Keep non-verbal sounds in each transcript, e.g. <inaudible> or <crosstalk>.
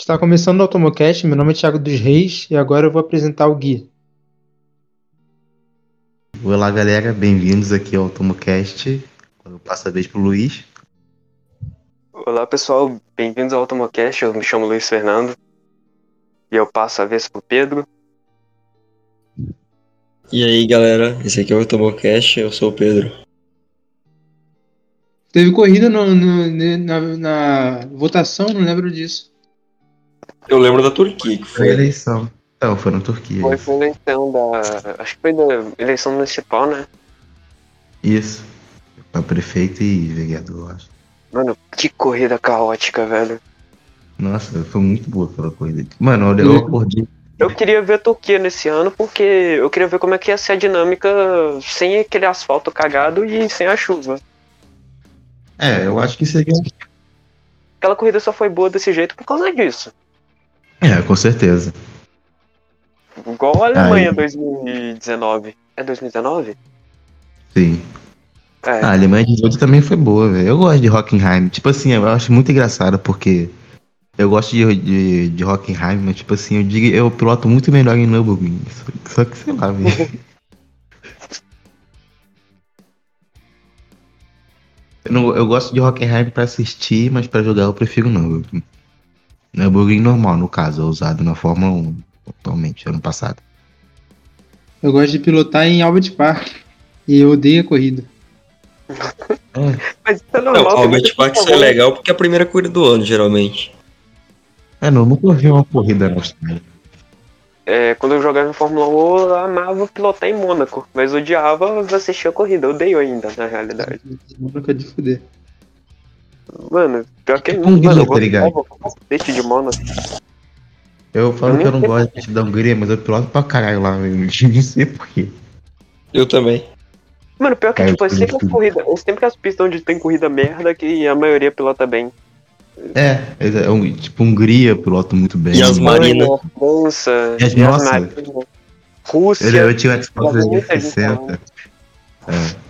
Está começando o Automocast, meu nome é Thiago dos Reis e agora eu vou apresentar o Gui. Olá galera, bem-vindos aqui ao Automocast. Eu passo a vez pro Luiz. Olá pessoal, bem-vindos ao Automocast, eu me chamo Luiz Fernando e eu passo a vez pro Pedro. E aí galera, esse aqui é o Automocast, eu sou o Pedro. Teve corrida no- no- na, na votação, não lembro disso. Eu lembro da Turquia, que Foi foi. eleição. Não, foi na Turquia. Foi foi eleição da. Acho que foi da eleição municipal, né? Isso. Pra prefeito e vereador, eu acho. Mano, que corrida caótica, velho. Nossa, foi muito boa aquela corrida. Mano, olha, eu acordei. Eu queria ver a Turquia nesse ano porque eu queria ver como é que ia ser a dinâmica sem aquele asfalto cagado e sem a chuva. É, eu acho que seria. Aquela corrida só foi boa desse jeito por causa disso. É, com certeza. Igual a Alemanha Aí. 2019. É 2019? Sim. É. Ah, a Alemanha de 18 também foi boa, velho. Eu gosto de Hockenheim. Tipo assim, eu acho muito engraçado porque eu gosto de, de, de Hockenheim, mas tipo assim, eu digo, eu piloto muito melhor em Nürburgring. Só, só que sei lá, velho. <laughs> Eu, não- eu gosto de Hockenheim pra assistir, mas pra jogar eu prefiro Nürburgring. Nürburgring normal, no caso, é usado na Fórmula 1 atualmente, ano passado. Eu gosto de pilotar em Albert Park e eu odeio a corrida. Mas isso é Não, normal. o tem Albert Park gente é legal porque é a primeira corrida do ano, geralmente. É, não, nunca vi uma corrida na Austrália. É, quando eu jogava em Fórmula 1, eu amava pilotar em Mônaco, mas odiava assistir a corrida. Eu odeio ainda, na realidade. Nunca de fuder. Mano, pior que É não, com mano, guia, eu tá ligado? cacete de Mônaco. Eu falo Eu que eu não gosto de dar Hungria, mas eu piloto pra caralho lá, eu <laughs> não sei porquê. Eu também. Mano, pior que, É, tipo, é sempre as corridas, é sempre as pistas onde tem corrida merda que a maioria pilota bem. É, é, é um, tipo Hungria, piloto muito bem. E as Marina. Alemanha, França, E as- e as nossa. Marina, Rússia. Eu, eu tinha o Xbox Já vi muita gente 360. É.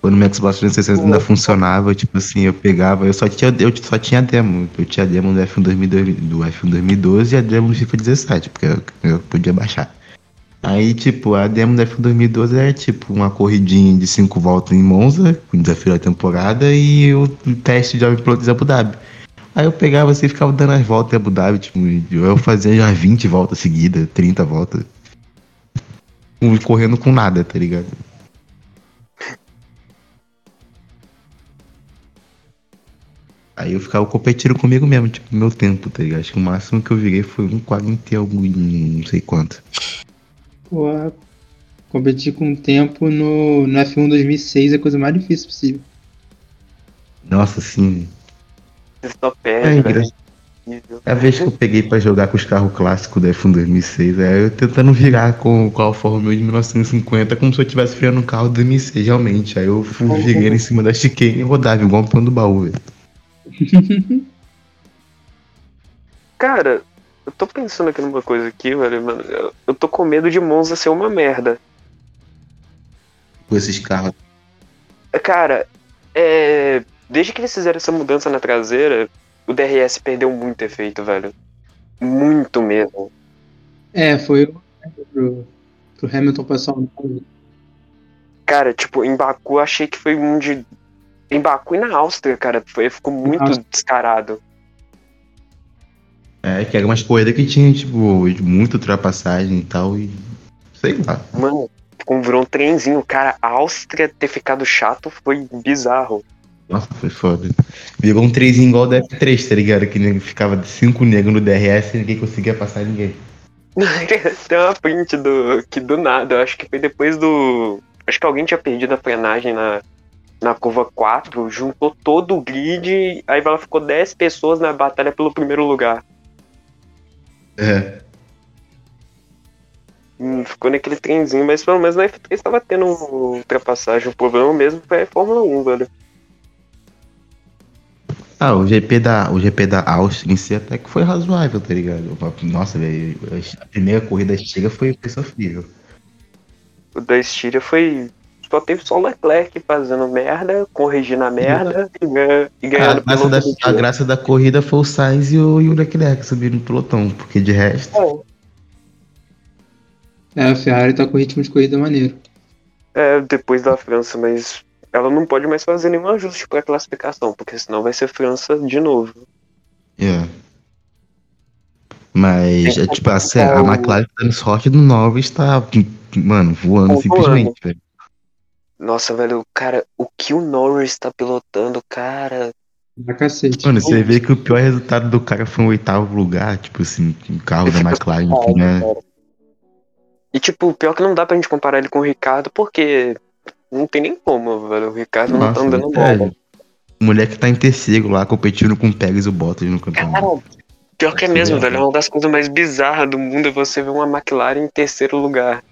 Quando o meu Xbox 360 ainda funcionava, tipo assim, eu pegava, eu só tinha, eu só tinha demo. Eu tinha demo do F1 2012, do F1 2012 e a demo do FIFA 17, porque eu, eu podia baixar. Aí, tipo, a demo do F1 2012 era tipo uma corridinha de 5 voltas em Monza, com desafio da temporada, e o teste de piloto de Abu Dhabi. Aí eu pegava assim e ficava dando as voltas em Abu Dhabi, tipo, eu fazia já 20 voltas seguidas, 30 voltas. Correndo com nada, tá ligado? Aí eu ficava competindo comigo mesmo, tipo, meu tempo, tá ligado? Acho que o máximo que eu virei foi um 40 e algum, não sei quanto. Porra, competir com o tempo no, no F1 2006 é a coisa mais difícil possível. Nossa, assim. Você só É, perde, engra- velho. a vez que eu peguei pra jogar com os carros clássicos da F1 2006, é eu tentando virar com, com a Alfa Romeo de 1950 como se eu estivesse freando um carro de 2006, realmente. Aí eu fui virando em cima da chicane e rodava igual um pão do baú, velho. Cara, eu tô pensando aqui numa coisa aqui, velho, mano. Eu, eu tô com medo de Monza ser uma merda. Com esses carros. Cara, é. Desde que eles fizeram essa mudança na traseira, o DRS perdeu muito efeito, velho. Muito mesmo. É, foi o- pro, pro Hamilton passar um Cara, tipo, em Baku eu achei que foi um de. Em Baku e na Áustria, cara, foi, ficou muito descarado. É, que era umas corridas que tinha, tipo, muita ultrapassagem e tal, e. Sei lá. Mano, como virou um trenzinho, cara, a Áustria ter ficado chato foi bizarro. Nossa, foi foda. Virou um 3 igual da F3, tá ligado? Que ficava de 5 negros no DRS e ninguém conseguia passar ninguém. <laughs> Tem uma print do. que do nada, eu acho que foi depois do. Acho que alguém tinha perdido a frenagem na, na curva 4, juntou todo o grid, aí ela ficou 10 pessoas na batalha pelo primeiro lugar. É. Hum, ficou naquele trenzinho, mas pelo menos na F3 estava tendo ultrapassagem. O problema mesmo foi a Fórmula 1, velho. Ah, o GP da, o GP da Áustria em si até que foi razoável, tá ligado? Nossa, velho, a primeira corrida chega foi, foi sofrível. O da Estíria foi só teve só Leclerc fazendo merda, corrigindo a merda e, ganha, e A ganhando graça, da, a graça da corrida foi o Sainz e o, e o Leclerc subindo no pelotão, porque de resto. É, É, a Ferrari tá com ritmo de corrida maneiro. É, depois da França, mas ela não pode mais fazer nenhum ajuste pra classificação, porque senão vai ser França de novo. É. Mas, é, que tipo, a, comprar a o- McLaren tá dando sorte do Norris tá, mano, voando Tá simplesmente, velho. Nossa, velho, cara, o que o Norris tá pilotando, cara. Pra cacete. Mano, você vê que o pior resultado do cara foi um oitavo lugar, tipo assim, o carro da McLaren, que, né? E tipo, pior que não dá pra gente comparar ele com o Ricardo, porque não tem nem como, velho. O Ricardo não tá Nossa, andando é, bola. o moleque tá em terceiro lá, competindo com o Pérez e o Bottas no Cara, campeonato. pior que é mesmo, velho. É uma das coisas mais bizarras do mundo é você ver uma McLaren em terceiro lugar.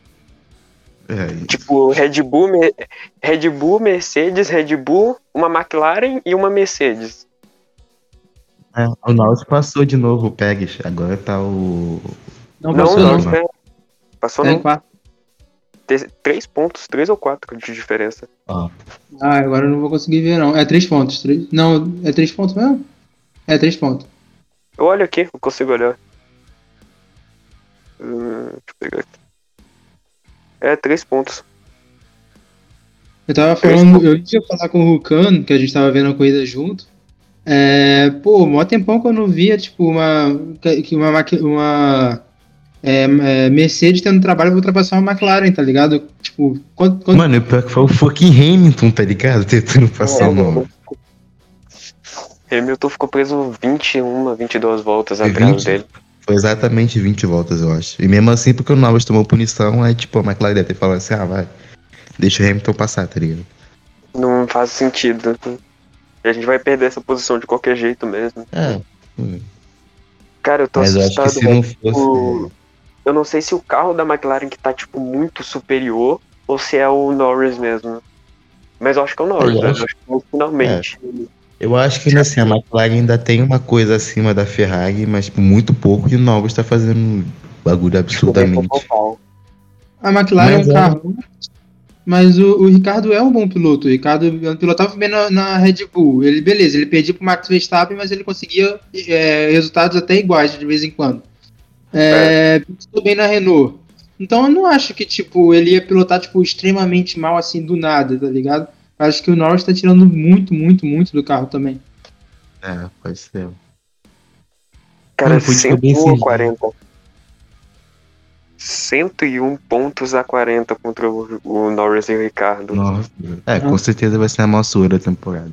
É, Tipo, Red Bull, Red Bull, Mercedes, Red Bull, uma McLaren e uma Mercedes. é, o Norris passou de novo o Pérez, agora tá o... Não, Não, passou não, não. né? Passou em não. quarto. Te- Três pontos, três ou quatro de diferença. Ó, Ah, agora eu não vou conseguir ver não. É três pontos. Três... Não, é três pontos mesmo? É três pontos. Eu olho aqui, eu consigo olhar. É, três pontos. Eu tava falando, eu ia falar com o Rucano, que a gente tava vendo a corrida junto. É, pô, mó tempão que eu não via, tipo, uma, que uma, uma é, é, Mercedes tendo trabalho pra ultrapassar uma McLaren, tá ligado? Tipo, quanto, quanto- Mano, pior que foi o fucking Hamilton, tá ligado? <laughs> Tentando passar o Norris. Hamilton ficou preso 21, 22 voltas atrás 20. dele. Foi exatamente 20 voltas, eu acho. E mesmo assim, porque o Norris tomou punição, aí tipo, a McLaren deve ter falado assim, ah, vai, deixa o Hamilton passar, tá ligado? Não faz sentido. A gente vai perder essa posição de qualquer jeito mesmo. É. Cara, eu tô Mas eu assustado, se velho. não fosse... O- Eu não sei se o carro da McLaren que tá, tipo, muito superior ou se é o Norris mesmo. Mas eu acho que é o Norris, Eu acho- Eu acho que finalmente. Eu acho que ainda assim, a McLaren ainda tem uma coisa acima da Ferrari, mas muito pouco, e o Norris tá fazendo um bagulho absurdamente. a McLaren Mas é um é. carro. Mas o, o Ricardo é um bom piloto. O Ricardo pilotava bem na, na Red Bull. Ele, beleza, ele perdia pro Max Verstappen, mas ele conseguia é, resultados até iguais de vez em quando. É, pilotou bem na Renault. Então eu não acho que, tipo, ele ia pilotar, tipo, extremamente mal assim do nada, tá ligado? Acho que o Norris tá tirando muito, muito, muito do carro também. É, pode ser. Cara, Não, foi, tipo, 101 bem a fingido. 40. 101 pontos a 40 contra o, o Norris e o Ricardo. Nossa. É, com certeza vai ser a maior sua da temporada.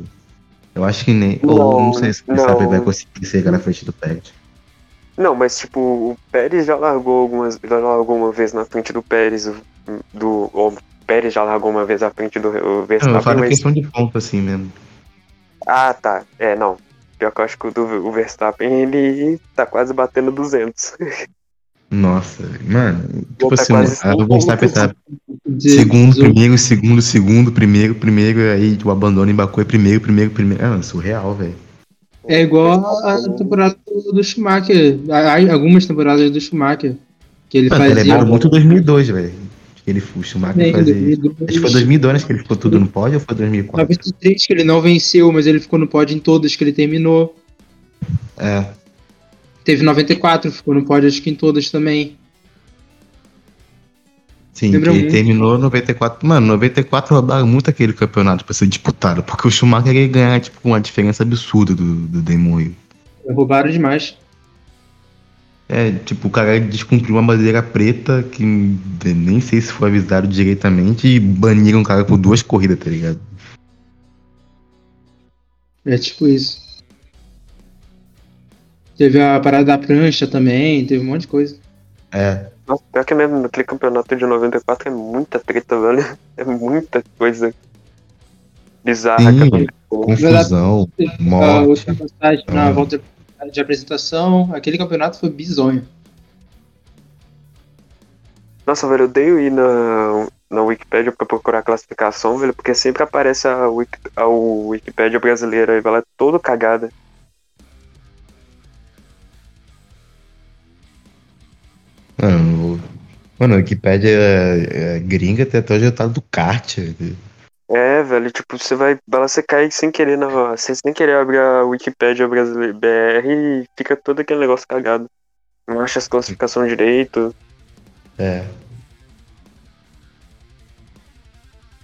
Eu acho que nem. ou Não, não sei se o não. Verstappen vai conseguir chegar na frente do Pérez. Não, mas tipo, o Pérez já largou algumas. Já largou uma vez na frente do Pérez. Do, o Pérez já largou uma vez à frente do o Não, eu Verstappen, falo mas. questão de ponto assim mesmo. Ah, tá. É, não. Pior que eu acho que o do o Verstappen, ele tá quase batendo 200. Nossa, mano. Tipo Tá assim, quase a- o Verstappen tá De- segundo, de- primeiro, segundo, segundo, primeiro, primeiro, aí o abandono em Baku é primeiro, primeiro, primeiro. É, mano, surreal, velho. É igual a temporada do, Schumacher. Há algumas temporadas do Schumacher. Que ele Mano, fazia. lembraram muito 2002, velho. Que ele, o Schumacher Bem. 2002. Acho que foi 2002 né, que ele ficou tudo no pódio ou foi 2004? 93 que ele não venceu, mas ele ficou no pódio em todas que ele terminou. É. Teve 94, ficou no pódio acho que em todas também. Sim, Lembra ele muito. terminou 94. Mano, 94 roubaram muito aquele campeonato pra ser disputado, porque o Schumacher ia ganhar, tipo, uma diferença absurda do, do Hill. Roubaram demais. É, tipo, o cara descumpriu uma bandeira preta que nem sei se foi avisado diretamente e baniram o cara por duas corridas, tá ligado? É tipo isso. Teve a parada da prancha também, teve um monte de coisa. É. Nossa, pior que mesmo naquele campeonato de 94 é muita treta, velho. <laughs> É muita coisa bizarra Sim. Confusão, A morte. na volta de apresentação, aquele campeonato foi bizonho. Nossa, velho, eu odeio ir na, na Wikipedia pra procurar a classificação, velho, porque sempre aparece a, Wiki, a Wikipedia brasileira e ela é toda cagada. Mano, Mano, a Wikipédia é, é, gringa tem até o resultado do kart. É, velho, tipo, você vai. Você cai sem querer na. Você sem querer abrir a Wikipédia brasileira BR e fica todo aquele negócio cagado. Não acha as classificações direito. É.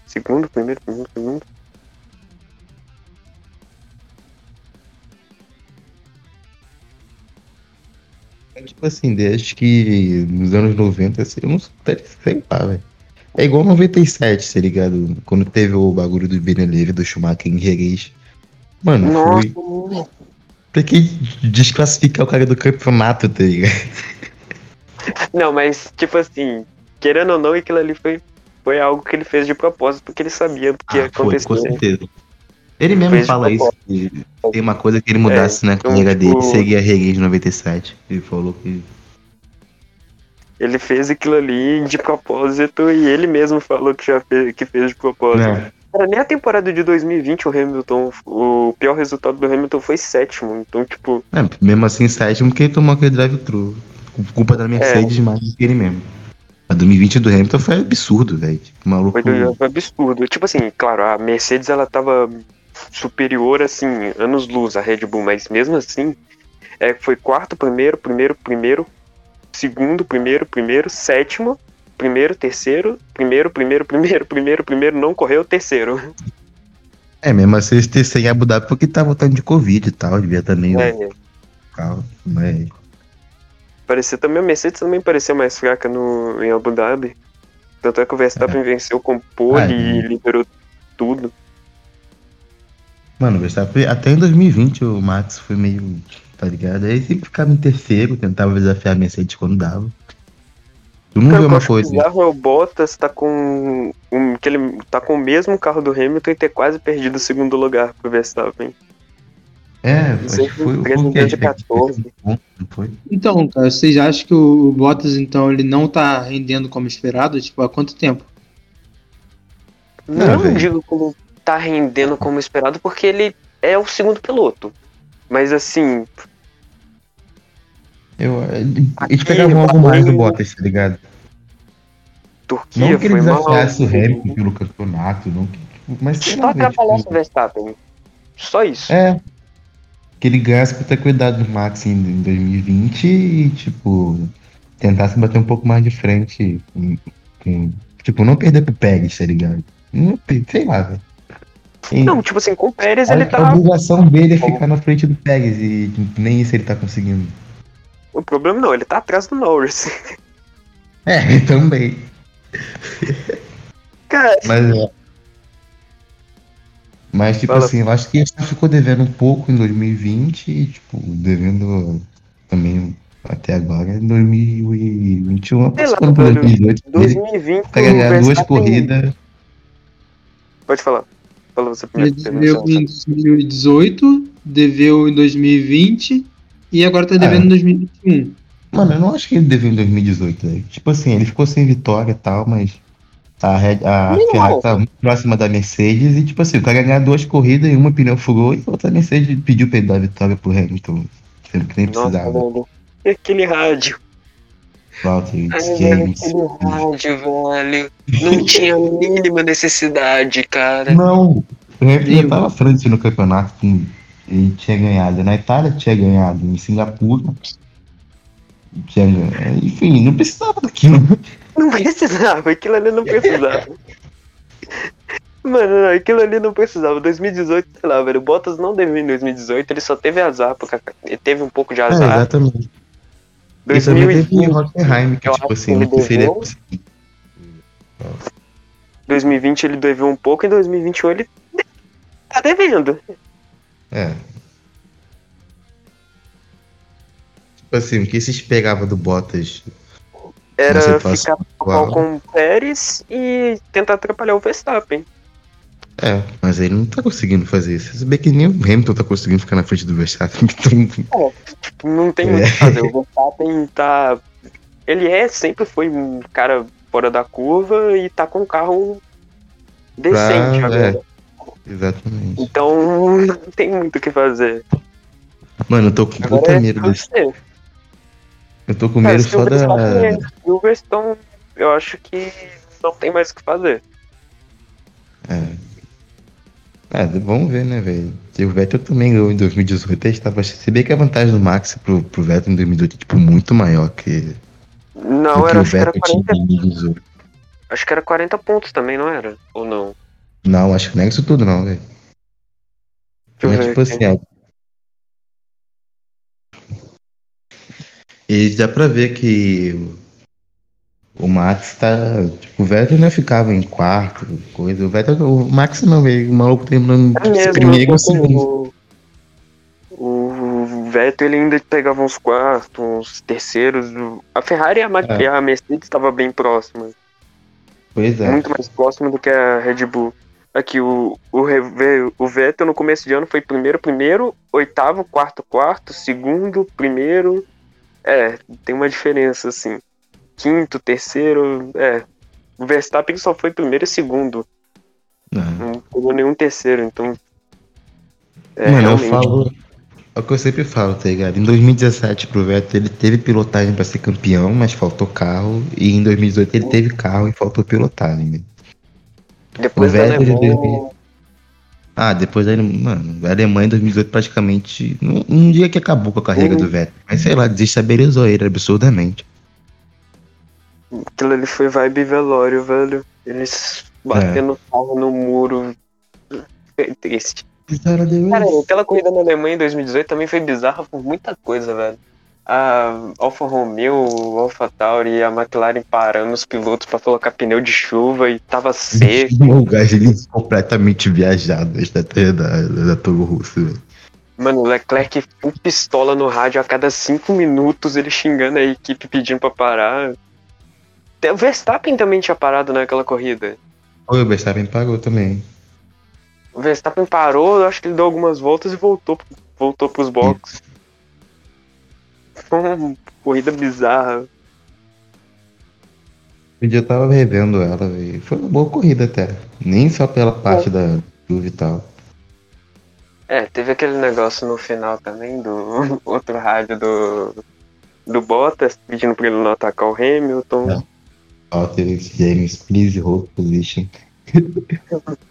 Segundo, primeiro, primeiro, segundo. É Tipo assim, desde que nos anos 90, assim, eu não sei, sei lá, velho. É igual 97, tá ligado? Quando teve o bagulho do Beneleve, do Schumacher em Jerez. Mano, Nossa, fui. Pra que desclassificar o cara do campeonato, tá ligado? Não, mas, tipo assim, querendo ou não, aquilo ali foi, foi algo que ele fez de propósito, porque ele sabia do que ia Ah, foi, com certeza. Ele mesmo Fez fala isso. Que tem uma coisa que ele mudasse na então, carreira tipo- dele, seria Reguês 97. Ele falou que. Ele fez aquilo ali de propósito e ele mesmo falou que já fez, que fez de propósito. É. Cara, nem a temporada de 2020 o Hamilton, o pior resultado do Hamilton foi sétimo. Então, tipo, É, mesmo assim, sétimo, porque ele tomou aquele drive-thru. Culpa da Mercedes mais do que ele mesmo. A 2020 do Hamilton foi absurdo, velho. Tipo, maluco. foi, foi absurdo. Tipo assim, claro, a Mercedes ela tava superior, assim, anos luz à Red Bull, mas mesmo assim, é, foi quarto, primeiro, primeiro, primeiro, segundo, primeiro, primeiro, sétimo, primeiro, terceiro, primeiro, primeiro, primeiro, primeiro, primeiro, não correu, terceiro. É, mesmo assim, eles ter sem Abu Dhabi porque tá voltando de Covid e tal. Devia também. É, Calma, mas. parecia também, a Mercedes também parecia mais fraca no, em Abu Dhabi. Tanto é que o Verstappen venceu com pole Ah, e e- liberou tudo. Mano, o Verstappen, até em 2020 o Max foi meio. Tá ligado? Aí sempre ficava em terceiro, tentava desafiar a Mercedes quando dava. Tu não Cara, vê que uma coisa. é o Bottas tá com um, que ele tá com o mesmo carro do Hamilton e ter quase perdido o segundo lugar pro Verstappen. É, Não acho sei, que foi, foi o 14. Não foi? Então, cara, vocês acham que o Bottas, então, ele não tá rendendo como esperado? Tipo, há quanto tempo? Não, velho. digo como tá rendendo como esperado, porque ele é o segundo piloto. Mas assim, Eu, eles Aqui, pegavam algo mais do Bottas, tá ligado? Turquia Não que ele desafiasse o Hamilton pelo campeonato, não que, tipo, mas Só atrapalhasse o tipo, Verstappen. Só isso. É. Que ele ganhasse por ter cuidado do Max em, em 2020 e, tipo, tentasse bater um pouco mais de frente. com- com- tipo, não perder pro Pérez, tá ligado? Não, sei lá, velho. E Não, tipo assim, com o Pérez a, ele a tá. obrigação dele é ficar na frente do Pérez e nem isso ele tá conseguindo. O problema não, ele tá atrás do Norris. É, <laughs> também. Cara, Mas é. Mas, tipo Fala. assim, eu acho que ele só ficou devendo um pouco em 2020 e, tipo, devendo também até agora em 2021. Sei lá, velho. 2018, ele 2020 vai ganhar duas corridas. Pode falar. Fala você Ele primeiro. deveu em 2018, deveu em 2020 e agora tá devendo É. em 2021. Mano, eu não acho que ele deveu em 2018, velho. Tipo assim, ele ficou sem vitória e tal, mas a, Red- a Não. Ferrari tá muito próxima da Mercedes e, tipo assim, o cara ganhar duas corridas e uma pneu furou e a outra Mercedes pediu pra ele dar a vitória pro Hamilton. Sendo que nem Nossa, precisava. E aquele rádio. Valtteri, Ai, James. aquele rádio, velho. Não <laughs> tinha a mínima necessidade, cara. Não, o Hamilton já tava à frente no campeonato. com- Ele tinha ganhado na Itália, tinha ganhado em Singapura. Tinha ganhado, enfim, não precisava daquilo. Não precisava, aquilo ali não precisava. <laughs> Mano, não, aquilo ali não precisava. 2018, sei lá, velho. O Bottas não devia em 2018, ele só teve azar, porque ele teve um pouco de É, azar. exatamente. E também teve 2020, Hockenheim, que tipo assim, que ele não seria possível. 2020 ele deveu um pouco, em 2021 ele tá devendo. É. Tipo assim, o que se esperava do Bottas? Era ficar atual. com o Pérez e tentar atrapalhar o Verstappen. É, mas ele não tá conseguindo fazer isso. Se bem que nem o Hamilton tá conseguindo ficar na frente do Verstappen. <laughs> Então, Tipo, não tem muito o que fazer. O Verstappen tá. Ele é, sempre foi um cara fora da curva e tá com um carro decente Pra- agora. Exatamente. Então não tem muito o que fazer. Mano, eu tô com Agora puta é medo desse. Eu tô com medo só da. Eu acho que não tem mais o que fazer. É. É, vamos ver, né, velho? O Vettel também ganhou em 2018, ele estava. Se bem que a vantagem do Max pro, pro Vettel em 2018 é tipo, muito maior que, Não, que era, o acho que era Vettel tinha 40. em 2018. Acho que era 40 pontos também, não era? Ou não? Não, acho que não é isso tudo, não, velho. Mas, tipo assim, ó. E dá pra ver que o Max tá. Tipo, o Vettel não ficava em quarto, coisa. O Vettel. O Max não, velho. O maluco terminando É mesmo, primeiro né? e segundo. o, Vettel ele ainda pegava uns quartos, uns terceiros. A Ferrari e a, É. a Mercedes estavam bem próximas. Pois é. Muito mais próximo do que a Red Bull. Aqui, o, o, Re- o Vettel no começo de ano foi primeiro, primeiro, oitavo, quarto, quarto, segundo, primeiro. É, tem uma diferença, assim. Quinto, terceiro, é. O Verstappen só foi primeiro e segundo. Não. Não pegou nenhum terceiro, então. É, Mano, realmente. eu falo. É o que eu sempre falo, tá ligado? Em 2017 pro Vettel ele teve pilotagem pra ser campeão, mas faltou carro. E em 2018 ele teve carro e faltou pilotagem. Depois da Alemanha, Ah, depois da mano, a Alemanha em 2018 praticamente. Um, um dia que acabou com a carreira Uhum. do Vettel. Mas sei lá, desestabilizou ele absurdamente. aquilo ali foi vibe velório, velho. Eles batendo o carro no muro. Foi triste. Cara, aquela corrida na Alemanha em 2018 também foi bizarra por muita coisa, velho. A Alfa Romeo, o Alfa Tauri e a McLaren parando os pilotos pra colocar pneu de chuva e tava seco. o Gasly completamente viajado da estratégia da, da Toro Russo, velho. Mano, o Leclerc full pistola no rádio a cada cinco minutos, ele xingando a equipe pedindo pra parar. O Verstappen também tinha parado naquela corrida. O Verstappen pagou também. O Verstappen parou, eu acho que ele deu algumas voltas e voltou, voltou pros boxes. Foi <laughs> uma corrida bizarra. Dia eu tava revendo ela, velho. Foi uma boa corrida até. Nem só pela parte da chuva e tal. É, teve aquele negócio no final também do <laughs> outro rádio do, do Bottas pedindo pra ele não atacar o Hamilton. É. Ó, teve James, please hold position. <laughs>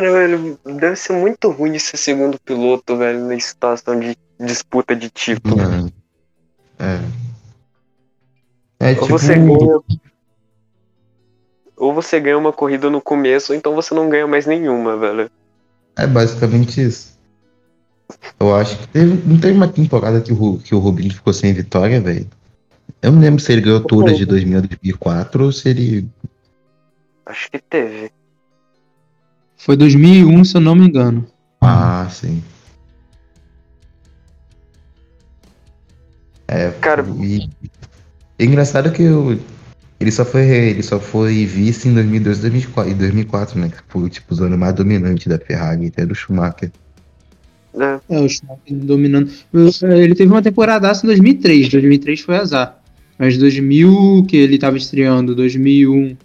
Cara, velho, deve ser muito ruim de ser segundo piloto, velho, na situação de disputa de título. Mano. É. É Ou tipo. você ganha. Ou você ganha uma corrida no começo, ou então você não ganha mais nenhuma, velho. É basicamente isso. Eu acho que teve, não teve uma temporada que o, que o Rubinho ficou sem vitória, velho. Eu não lembro se ele ganhou todas de 2000 a 2004 ou se ele. Acho que teve. Foi 2001, se eu não me engano. Ah, sim. É, Cara- e, é engraçado que o- ele só foi ele só foi vice em 2002 e 2004, e 2004, né? Que foi tipo o ano mais dominante da Ferrari, até do Schumacher. É, É, o Schumacher dominando. Ele teve uma temporada em 2003. 2003 foi azar. Mas 2000, que ele tava estreando, 2001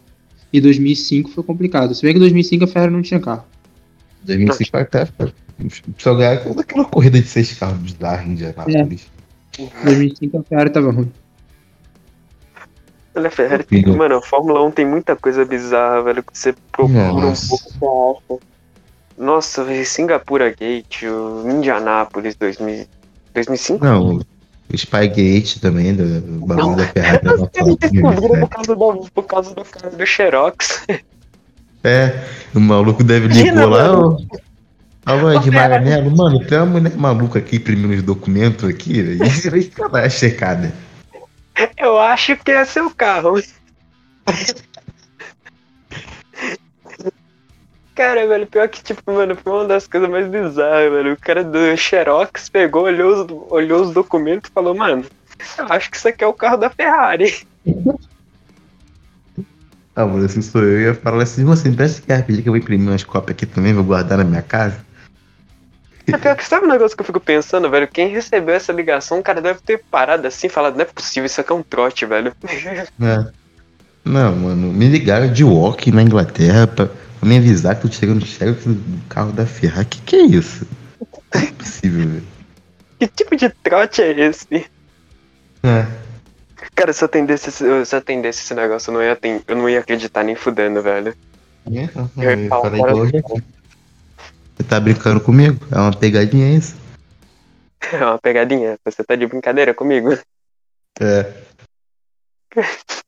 e 2005 foi complicado. Se bem que 2005 a Ferrari não tinha carro. 2005 foi até só ganhar toda aquela corrida de seis carros em Indianápolis. 2005 a Ferrari tava ruim. Olha, a Ferrari, Filho. mano, a Fórmula 1 tem muita coisa bizarra, velho, que você procura Nossa. um pouco você acha. Nossa, velho, Singapura Gate, o Indianápolis 2000, 2005? Não, Spygate também, do, do bagulho Não. da Ferrari da Os caras descobriram por 2007. causa, do, por causa do cara do Xerox. É, o maluco deve ligou lá. Ó, vai de Ô. Maranello, mano, tem uma mulher maluca aqui imprimindo os documentos aqui, velho. Vai ficar lá checada. Eu acho que é seu carro. Cara, velho, pior que, tipo, mano, foi uma das coisas mais bizarras, velho. O cara do Xerox pegou, olhou os, olhou os documentos e falou, mano, acho que isso aqui é o carro da Ferrari. Ah, mano, se sou eu, eu ia falar assim, você empresta que rapidinho que eu vou imprimir umas cópias aqui também, vou guardar na minha casa. É pior que sabe um negócio que eu fico pensando, velho? Quem recebeu essa ligação, o cara deve ter parado assim e falado, não é possível, isso aqui é um trote, velho. É. Não, mano, me ligaram de walk na Inglaterra pra me avisar que eu tô chegando no Xerox do carro da Ferrari. Que que é isso? Não é possível, velho. que tipo de trote é esse? É. Cara, se eu atendesse, esse- se eu atendesse esse negócio, eu não, ia, aten- eu não ia acreditar nem fudendo, velho. É, não, Eu ia eu falei igual. Você tá brincando comigo? É uma pegadinha isso? <laughs> É uma pegadinha. Você tá de brincadeira comigo? É. <laughs>